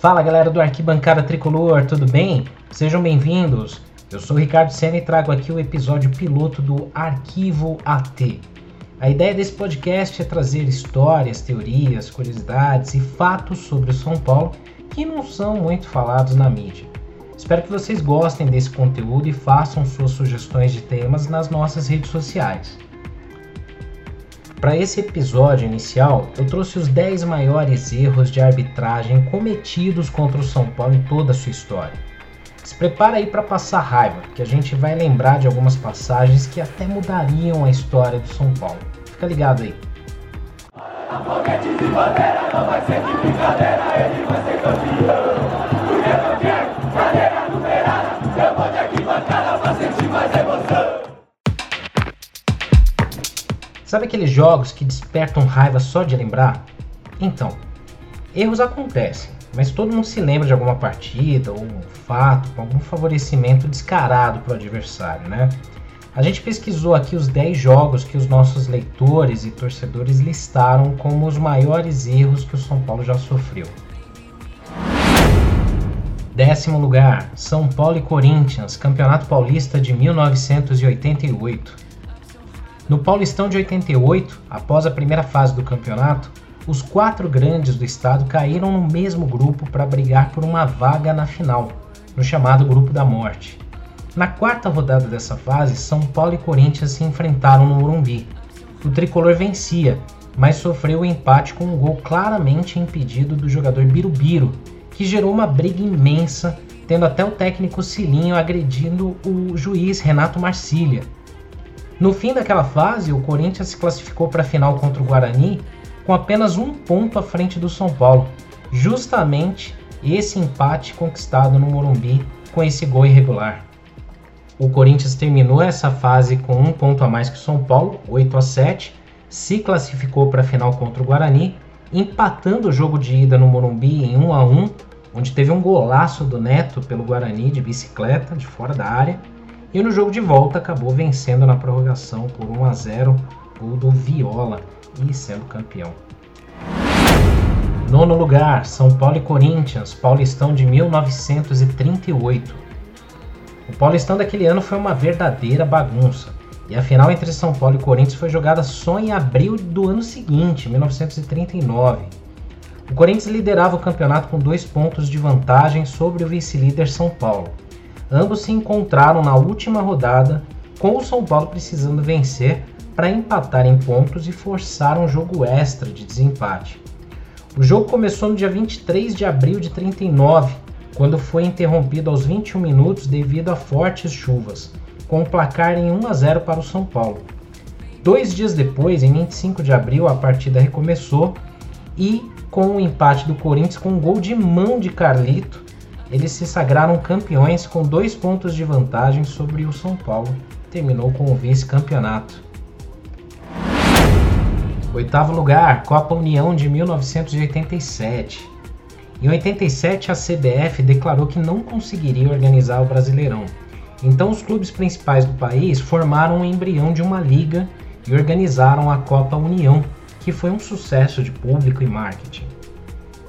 Fala galera do Arquibancada Tricolor, tudo bem? Sejam bem-vindos. Eu sou o Ricardo Senna e trago aqui o episódio piloto do Arquivo AT. A ideia desse podcast é trazer histórias, teorias, curiosidades e fatos sobre o São Paulo que não são muito falados na mídia. Espero que vocês gostem desse conteúdo e façam suas sugestões de temas nas nossas redes sociais. Para esse episódio inicial, eu trouxe os 10 maiores erros de arbitragem cometidos contra o São Paulo em toda a sua história. Se prepara aí para passar raiva, que a gente vai lembrar de algumas passagens que até mudariam a história do São Paulo. Fica ligado aí. Sabe aqueles jogos que despertam raiva só de lembrar? Então, erros acontecem, mas todo mundo se lembra de alguma partida ou um fato com algum favorecimento descarado para o adversário, né? A gente pesquisou aqui os 10 jogos que os nossos leitores e torcedores listaram como os maiores erros que o São Paulo já sofreu. Décimo lugar, São Paulo e Corinthians, Campeonato Paulista de 1988. No Paulistão de 88, após a primeira fase do campeonato, os quatro grandes do estado caíram no mesmo grupo para brigar por uma vaga na final, no chamado Grupo da Morte. Na quarta rodada dessa fase, São Paulo e Corinthians se enfrentaram no Morumbi. O tricolor vencia, mas sofreu o um empate com um gol claramente impedido do jogador Birubiru, que gerou uma briga imensa, tendo até o técnico Cilinho agredindo o juiz Renato Marcília, no fim daquela fase, o Corinthians se classificou para a final contra o Guarani com apenas um ponto à frente do São Paulo, justamente esse empate conquistado no Morumbi com esse gol irregular. O Corinthians terminou essa fase com um ponto a mais que o São Paulo, 8 a 7, se classificou para a final contra o Guarani, empatando o jogo de ida no Morumbi em 1 a 1, onde teve um golaço do Neto pelo Guarani de bicicleta de fora da área e no jogo de volta acabou vencendo na prorrogação por 1 a 0 o do Viola e sendo campeão. Nono lugar, São Paulo e Corinthians, Paulistão de 1938. O Paulistão daquele ano foi uma verdadeira bagunça. E a final entre São Paulo e Corinthians foi jogada só em abril do ano seguinte, 1939. O Corinthians liderava o campeonato com dois pontos de vantagem sobre o vice-líder São Paulo. Ambos se encontraram na última rodada, com o São Paulo precisando vencer para empatar em pontos e forçar um jogo extra de desempate. O jogo começou no dia 23 de abril de 39, quando foi interrompido aos 21 minutos devido a fortes chuvas, com o placar em 1 a 0 para o São Paulo. Dois dias depois, em 25 de abril, a partida recomeçou e, com o empate do Corinthians com um gol de mão de Carlito, eles se sagraram campeões com dois pontos de vantagem sobre o São Paulo, terminou com o vice-campeonato. Oitavo lugar, Copa União de 1987. Em 87, a CBF declarou que não conseguiria organizar o Brasileirão. Então, os clubes principais do país formaram um embrião de uma liga e organizaram a Copa União, que foi um sucesso de público e marketing.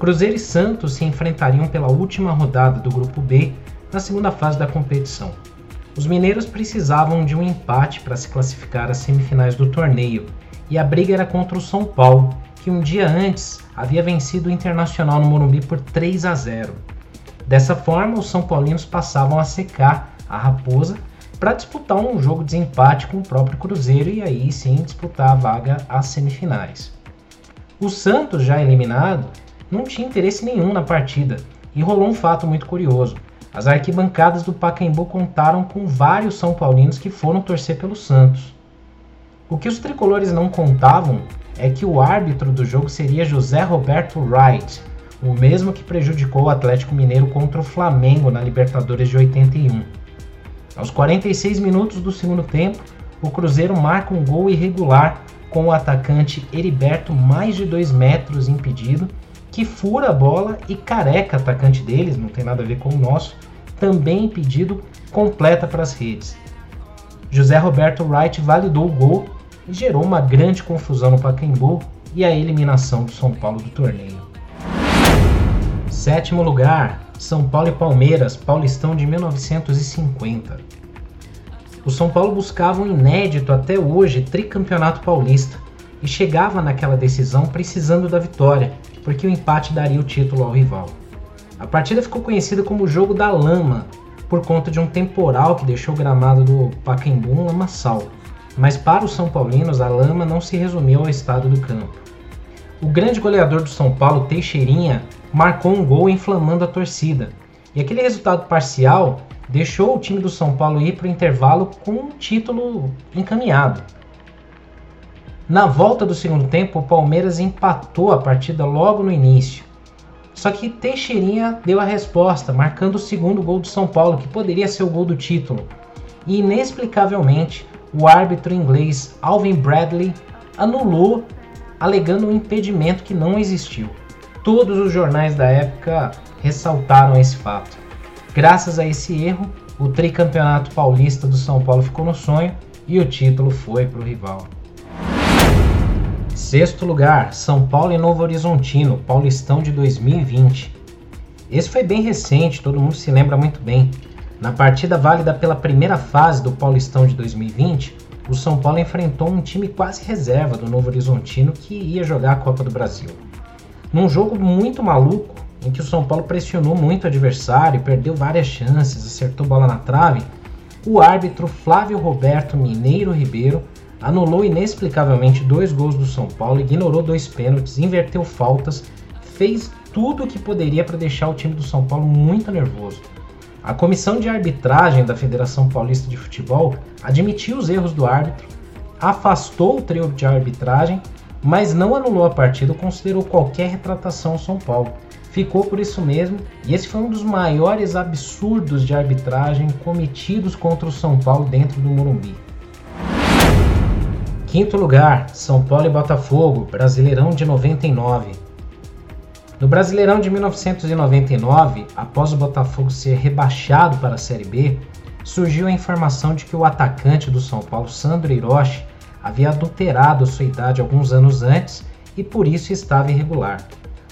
Cruzeiro e Santos se enfrentariam pela última rodada do Grupo B na segunda fase da competição. Os mineiros precisavam de um empate para se classificar às semifinais do torneio, e a briga era contra o São Paulo, que um dia antes havia vencido o Internacional no Morumbi por 3 a 0. Dessa forma, os São Paulinos passavam a secar a Raposa para disputar um jogo de empate com o próprio Cruzeiro e aí sim disputar a vaga às semifinais. O Santos, já eliminado, não tinha interesse nenhum na partida, e rolou um fato muito curioso. As arquibancadas do Pacaembu contaram com vários São Paulinos que foram torcer pelo Santos. O que os tricolores não contavam é que o árbitro do jogo seria José Roberto Wright, o mesmo que prejudicou o Atlético Mineiro contra o Flamengo na Libertadores de 81. Aos 46 minutos do segundo tempo, o Cruzeiro marca um gol irregular com o atacante Heriberto mais de 2 metros impedido que fura a bola e careca atacante deles, não tem nada a ver com o nosso, também impedido, completa para as redes. José Roberto Wright validou o gol e gerou uma grande confusão no Pacaembu e a eliminação do São Paulo do torneio. Sétimo lugar, São Paulo e Palmeiras, Paulistão de 1950. O São Paulo buscava um inédito até hoje tricampeonato paulista e chegava naquela decisão precisando da vitória, porque o empate daria o título ao rival. A partida ficou conhecida como o Jogo da Lama, por conta de um temporal que deixou o gramado do Pacaembu um lamaçal. Mas para os São Paulinos, a lama não se resumiu ao estado do campo. O grande goleador do São Paulo, Teixeirinha, marcou um gol inflamando a torcida. E aquele resultado parcial deixou o time do São Paulo ir para o intervalo com um título encaminhado. Na volta do segundo tempo, o Palmeiras empatou a partida logo no início. Só que Teixeirinha deu a resposta, marcando o segundo gol do São Paulo, que poderia ser o gol do título. E inexplicavelmente, o árbitro inglês Alvin Bradley anulou, alegando um impedimento que não existiu. Todos os jornais da época ressaltaram esse fato. Graças a esse erro, o tricampeonato paulista do São Paulo ficou no sonho e o título foi para o rival. Sexto lugar, São Paulo e Novo Horizontino, Paulistão de 2020. Esse foi bem recente, todo mundo se lembra muito bem. Na partida válida pela primeira fase do Paulistão de 2020, o São Paulo enfrentou um time quase reserva do Novo Horizontino que ia jogar a Copa do Brasil. Num jogo muito maluco, em que o São Paulo pressionou muito o adversário, perdeu várias chances, acertou bola na trave, o árbitro Flávio Roberto Mineiro Ribeiro anulou inexplicavelmente dois gols do São Paulo, ignorou dois pênaltis, inverteu faltas, fez tudo o que poderia para deixar o time do São Paulo muito nervoso. A comissão de arbitragem da Federação Paulista de Futebol admitiu os erros do árbitro, afastou o trio de arbitragem, mas não anulou a partida ou considerou qualquer retratação ao São Paulo ficou por isso mesmo, e esse foi um dos maiores absurdos de arbitragem cometidos contra o São Paulo dentro do Morumbi. Quinto lugar, São Paulo e Botafogo, Brasileirão de 99. No Brasileirão de 1999, após o Botafogo ser rebaixado para a Série B, surgiu a informação de que o atacante do São Paulo, Sandro Hiroshi, havia adulterado sua idade alguns anos antes e por isso estava irregular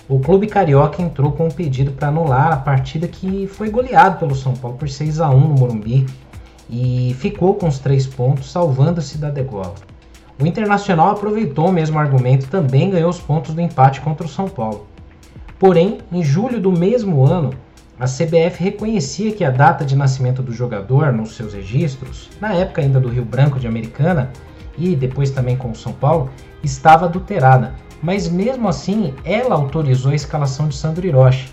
o clube carioca entrou com um pedido para anular a partida que foi goleado pelo São Paulo por 6 a 1 no Morumbi e ficou com os três pontos, salvando-se da degola. O Internacional aproveitou o mesmo argumento e também ganhou os pontos do empate contra o São Paulo. Porém, em julho do mesmo ano, a CBF reconhecia que a data de nascimento do jogador nos seus registros, na época ainda do Rio Branco de Americana e depois também com o São Paulo, estava adulterada mas mesmo assim ela autorizou a escalação de Sandro Hiroshi.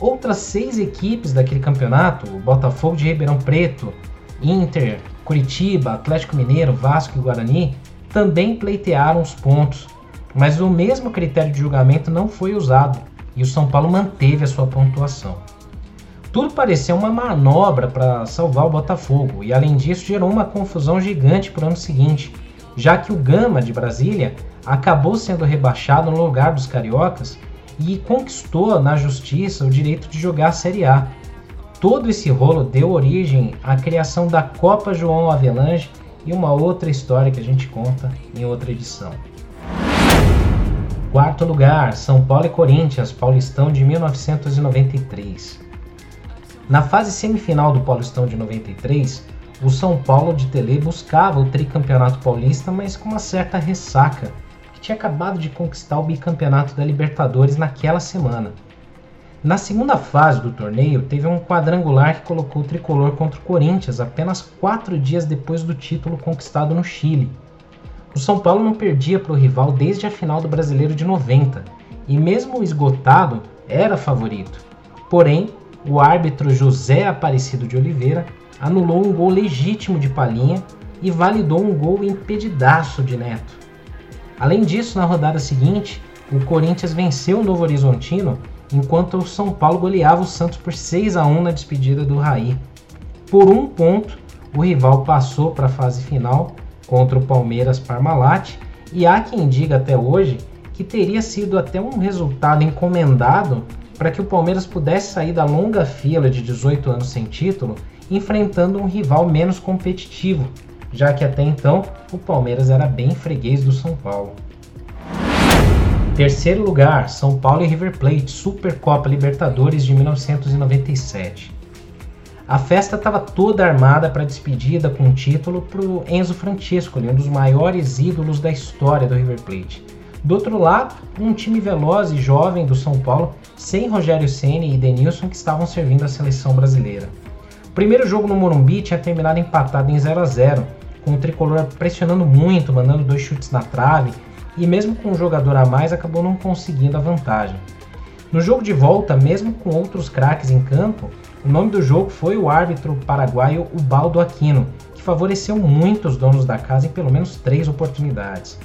Outras seis equipes daquele campeonato, o Botafogo de Ribeirão Preto, Inter, Curitiba, Atlético Mineiro, Vasco e Guarani, também pleitearam os pontos, mas o mesmo critério de julgamento não foi usado e o São Paulo manteve a sua pontuação. Tudo parecia uma manobra para salvar o Botafogo e, além disso, gerou uma confusão gigante para o ano seguinte, já que o Gama de Brasília acabou sendo rebaixado no lugar dos cariocas e conquistou na justiça o direito de jogar a Série A. Todo esse rolo deu origem à criação da Copa João Avelange e uma outra história que a gente conta em outra edição. Quarto lugar, São Paulo e Corinthians, Paulistão de 1993. Na fase semifinal do Paulistão de 93, o São Paulo de Tele buscava o tricampeonato paulista, mas com uma certa ressaca tinha acabado de conquistar o bicampeonato da Libertadores naquela semana. Na segunda fase do torneio, teve um quadrangular que colocou o tricolor contra o Corinthians apenas quatro dias depois do título conquistado no Chile. O São Paulo não perdia para o rival desde a final do Brasileiro de 90 e, mesmo esgotado, era favorito. Porém, o árbitro José Aparecido de Oliveira anulou um gol legítimo de Palinha e validou um gol impedidaço de Neto. Além disso, na rodada seguinte, o Corinthians venceu o Novo Horizontino, enquanto o São Paulo goleava o Santos por 6 a 1 na despedida do Raí. Por um ponto, o rival passou para a fase final contra o Palmeiras Parmalat, e há quem diga até hoje que teria sido até um resultado encomendado para que o Palmeiras pudesse sair da longa fila de 18 anos sem título, enfrentando um rival menos competitivo, já que até então o Palmeiras era bem freguês do São Paulo. Terceiro lugar, São Paulo e River Plate, Supercopa Libertadores de 1997. A festa estava toda armada para despedida com o título para o Enzo Francescoli, um dos maiores ídolos da história do River Plate. Do outro lado, um time veloz e jovem do São Paulo, sem Rogério Ceni e Denilson, que estavam servindo a seleção brasileira. O primeiro jogo no Morumbi tinha terminado empatado em 0 a 0 com o tricolor pressionando muito, mandando dois chutes na trave e mesmo com um jogador a mais acabou não conseguindo a vantagem. No jogo de volta, mesmo com outros craques em campo, o nome do jogo foi o árbitro paraguaio Ubaldo Aquino, que favoreceu muito os donos da casa em pelo menos três oportunidades.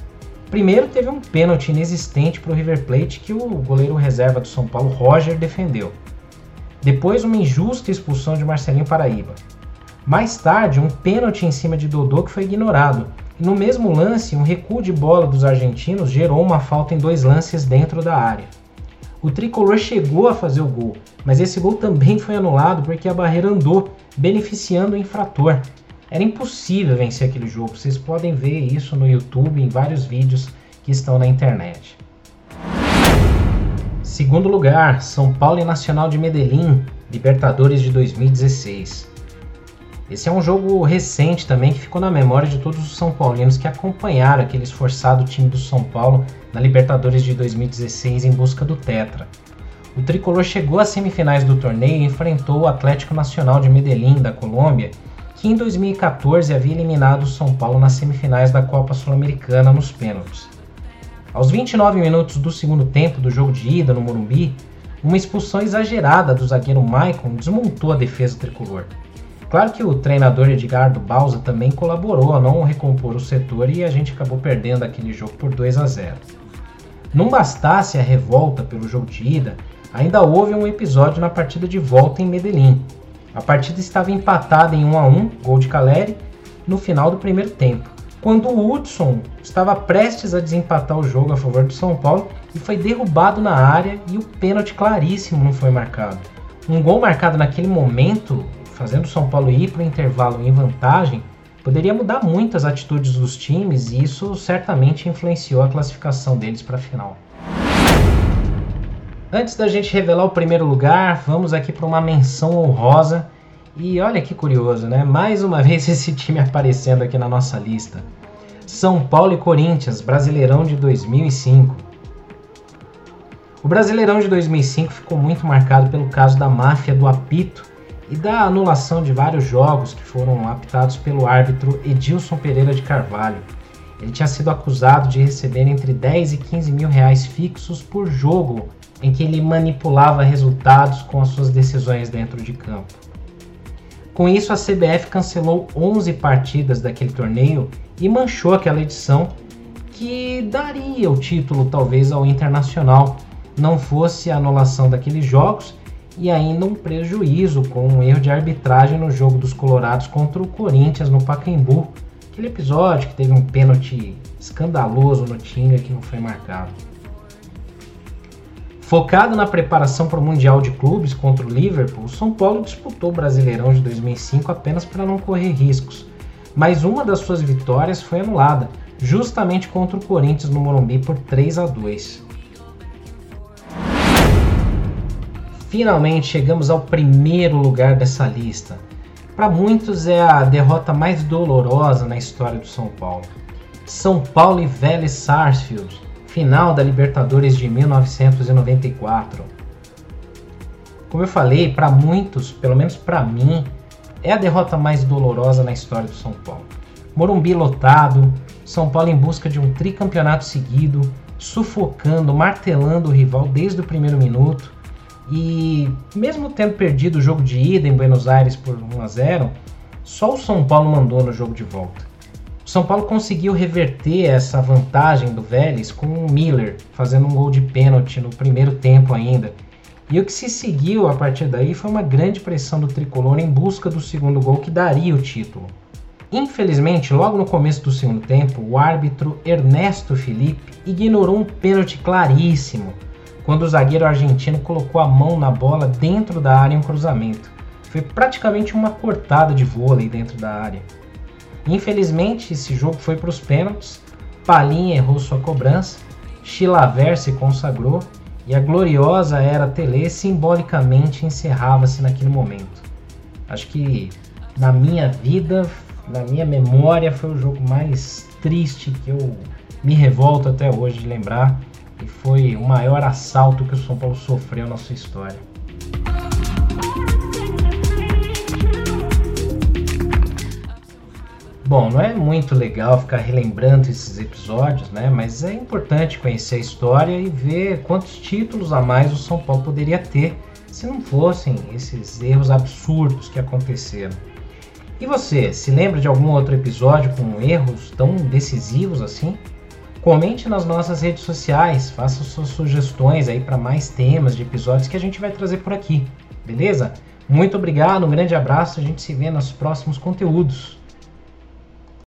Primeiro, teve um pênalti inexistente para o River Plate que o goleiro reserva do São Paulo, Roger, defendeu. Depois, uma injusta expulsão de Marcelinho Paraíba. Mais tarde, um pênalti em cima de Dodô que foi ignorado, no mesmo lance, um recuo de bola dos argentinos gerou uma falta em dois lances dentro da área. O tricolor chegou a fazer o gol, mas esse gol também foi anulado porque a barreira andou, beneficiando o infrator. Era impossível vencer aquele jogo, vocês podem ver isso no YouTube em vários vídeos que estão na internet. Segundo lugar, São Paulo e Nacional de Medellín, Libertadores de 2016. Esse é um jogo recente também que ficou na memória de todos os São Paulinos que acompanharam aquele esforçado time do São Paulo na Libertadores de 2016 em busca do Tetra. O tricolor chegou às semifinais do torneio e enfrentou o Atlético Nacional de Medellín, da Colômbia, que em 2014 havia eliminado o São Paulo nas semifinais da Copa Sul-Americana nos pênaltis. Aos 29 minutos do segundo tempo do jogo de ida no Morumbi, uma expulsão exagerada do zagueiro Maicon desmontou a defesa tricolor. Claro que o treinador Edgardo Balsa também colaborou a não recompor o setor e a gente acabou perdendo aquele jogo por 2 a 0. Não bastasse a revolta pelo jogo de ida, ainda houve um episódio na partida de volta em Medellín. A partida estava empatada em 1 a 1, gol de Caleri, no final do primeiro tempo, quando o Hudson estava prestes a desempatar o jogo a favor do São Paulo e foi derrubado na área e o pênalti claríssimo não foi marcado. Um gol marcado naquele momento fazendo o São Paulo ir para o intervalo em vantagem, poderia mudar muitas atitudes dos times e isso certamente influenciou a classificação deles para a final. Antes da gente revelar o primeiro lugar, vamos aqui para uma menção honrosa. E olha que curioso, né? Mais uma vez esse time aparecendo aqui na nossa lista. São Paulo e Corinthians, Brasileirão de 2005. O Brasileirão de 2005 ficou muito marcado pelo caso da máfia do apito e da anulação de vários jogos que foram apitados pelo árbitro Edilson Pereira de Carvalho. Ele tinha sido acusado de receber entre 10 e 15 mil reais fixos por jogo em que ele manipulava resultados com as suas decisões dentro de campo. Com isso, a CBF cancelou 11 partidas daquele torneio e manchou aquela edição que daria o título talvez ao Internacional, não fosse a anulação daqueles jogos e ainda um prejuízo com um erro de arbitragem no jogo dos Colorados contra o Corinthians no Pacaembu. Aquele episódio que teve um pênalti escandaloso no time que não foi marcado. Focado na preparação para o Mundial de Clubes contra o Liverpool, o São Paulo disputou o Brasileirão de 2005 apenas para não correr riscos. Mas uma das suas vitórias foi anulada, justamente contra o Corinthians no Morumbi por 3 a 2. Finalmente chegamos ao primeiro lugar dessa lista. Para muitos é a derrota mais dolorosa na história do São Paulo. São Paulo e Vélez Sarsfield, final da Libertadores de 1994. Como eu falei, para muitos, pelo menos para mim, é a derrota mais dolorosa na história do São Paulo. Morumbi lotado, São Paulo em busca de um tricampeonato seguido, sufocando, martelando o rival desde o primeiro minuto e mesmo tendo perdido o jogo de ida em Buenos Aires por 1 a 0, só o São Paulo mandou no jogo de volta. O São Paulo conseguiu reverter essa vantagem do Vélez com o Miller fazendo um gol de pênalti no primeiro tempo ainda. E o que se seguiu a partir daí foi uma grande pressão do tricolor em busca do segundo gol que daria o título. Infelizmente, logo no começo do segundo tempo, o árbitro Ernesto Felipe ignorou um pênalti claríssimo quando o zagueiro argentino colocou a mão na bola dentro da área em um cruzamento. Foi praticamente uma cortada de vôlei dentro da área. Infelizmente, esse jogo foi para os pênaltis. Palinha errou sua cobrança. Chilaver se consagrou e a gloriosa era Tele simbolicamente encerrava-se naquele momento. Acho que na minha vida, na minha memória, foi o jogo mais triste que eu me revolto até hoje de lembrar e foi o maior assalto que o São Paulo sofreu na sua história. Bom, não é muito legal ficar relembrando esses episódios, né? Mas é importante conhecer a história e ver quantos títulos a mais o São Paulo poderia ter se não fossem esses erros absurdos que aconteceram. E você, se lembra de algum outro episódio com erros tão decisivos assim? Comente nas nossas redes sociais, faça suas sugestões aí para mais temas de episódios que a gente vai trazer por aqui, beleza? Muito obrigado, um grande abraço, a gente se vê nos próximos conteúdos.